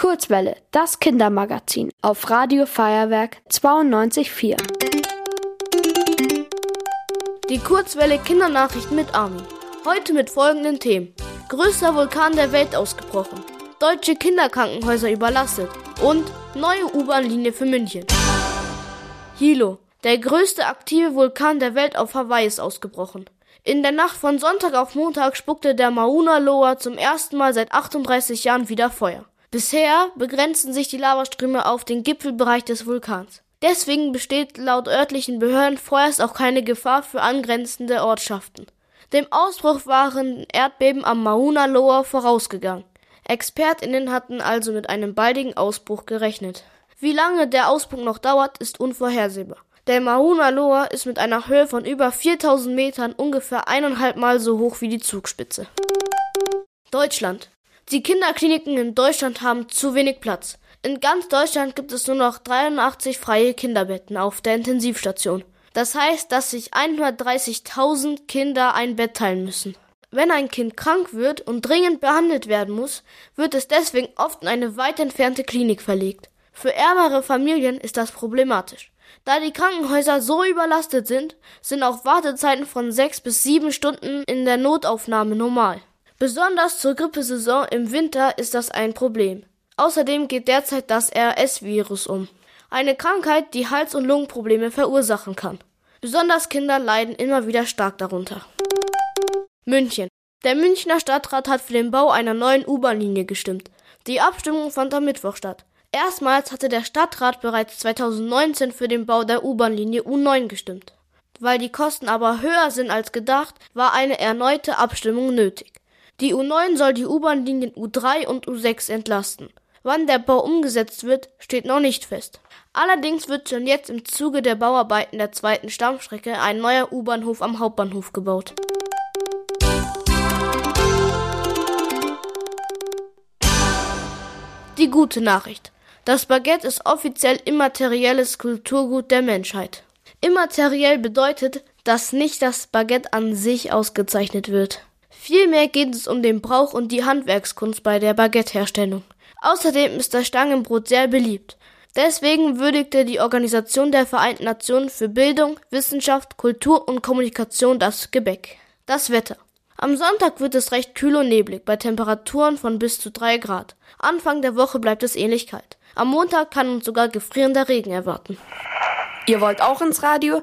Kurzwelle, das Kindermagazin auf Radio Feuerwerk 92.4. Die Kurzwelle Kindernachrichten mit Armin. Heute mit folgenden Themen. Größter Vulkan der Welt ausgebrochen. Deutsche Kinderkrankenhäuser überlastet. Und neue U-Bahn-Linie für München. Hilo. Der größte aktive Vulkan der Welt auf Hawaii ist ausgebrochen. In der Nacht von Sonntag auf Montag spuckte der Mauna Loa zum ersten Mal seit 38 Jahren wieder Feuer. Bisher begrenzen sich die Lavaströme auf den Gipfelbereich des Vulkans. Deswegen besteht laut örtlichen Behörden vorerst auch keine Gefahr für angrenzende Ortschaften. Dem Ausbruch waren Erdbeben am Mauna Loa vorausgegangen. ExpertInnen hatten also mit einem baldigen Ausbruch gerechnet. Wie lange der Ausbruch noch dauert, ist unvorhersehbar. Der Mauna Loa ist mit einer Höhe von über 4000 Metern ungefähr eineinhalb Mal so hoch wie die Zugspitze. Deutschland. Die Kinderkliniken in Deutschland haben zu wenig Platz. In ganz Deutschland gibt es nur noch 83 freie Kinderbetten auf der Intensivstation. Das heißt, dass sich 130.000 Kinder ein Bett teilen müssen. Wenn ein Kind krank wird und dringend behandelt werden muss, wird es deswegen oft in eine weit entfernte Klinik verlegt. Für ärmere Familien ist das problematisch. Da die Krankenhäuser so überlastet sind, sind auch Wartezeiten von sechs bis sieben Stunden in der Notaufnahme normal. Besonders zur Grippesaison im Winter ist das ein Problem. Außerdem geht derzeit das RS-Virus um. Eine Krankheit, die Hals- und Lungenprobleme verursachen kann. Besonders Kinder leiden immer wieder stark darunter. München. Der Münchner Stadtrat hat für den Bau einer neuen U-Bahn-Linie gestimmt. Die Abstimmung fand am Mittwoch statt. Erstmals hatte der Stadtrat bereits 2019 für den Bau der U-Bahn-Linie U9 gestimmt. Weil die Kosten aber höher sind als gedacht, war eine erneute Abstimmung nötig. Die U9 soll die U-Bahn-Linien U3 und U6 entlasten. Wann der Bau umgesetzt wird, steht noch nicht fest. Allerdings wird schon jetzt im Zuge der Bauarbeiten der zweiten Stammstrecke ein neuer U-Bahnhof am Hauptbahnhof gebaut. Die gute Nachricht. Das Baguette ist offiziell immaterielles Kulturgut der Menschheit. Immateriell bedeutet, dass nicht das Baguette an sich ausgezeichnet wird. Vielmehr geht es um den Brauch und die Handwerkskunst bei der Baguette-Herstellung. Außerdem ist das Stangenbrot sehr beliebt. Deswegen würdigte die Organisation der Vereinten Nationen für Bildung, Wissenschaft, Kultur und Kommunikation das Gebäck. Das Wetter. Am Sonntag wird es recht kühl und neblig bei Temperaturen von bis zu drei Grad. Anfang der Woche bleibt es ähnlich kalt. Am Montag kann uns sogar gefrierender Regen erwarten. Ihr wollt auch ins Radio?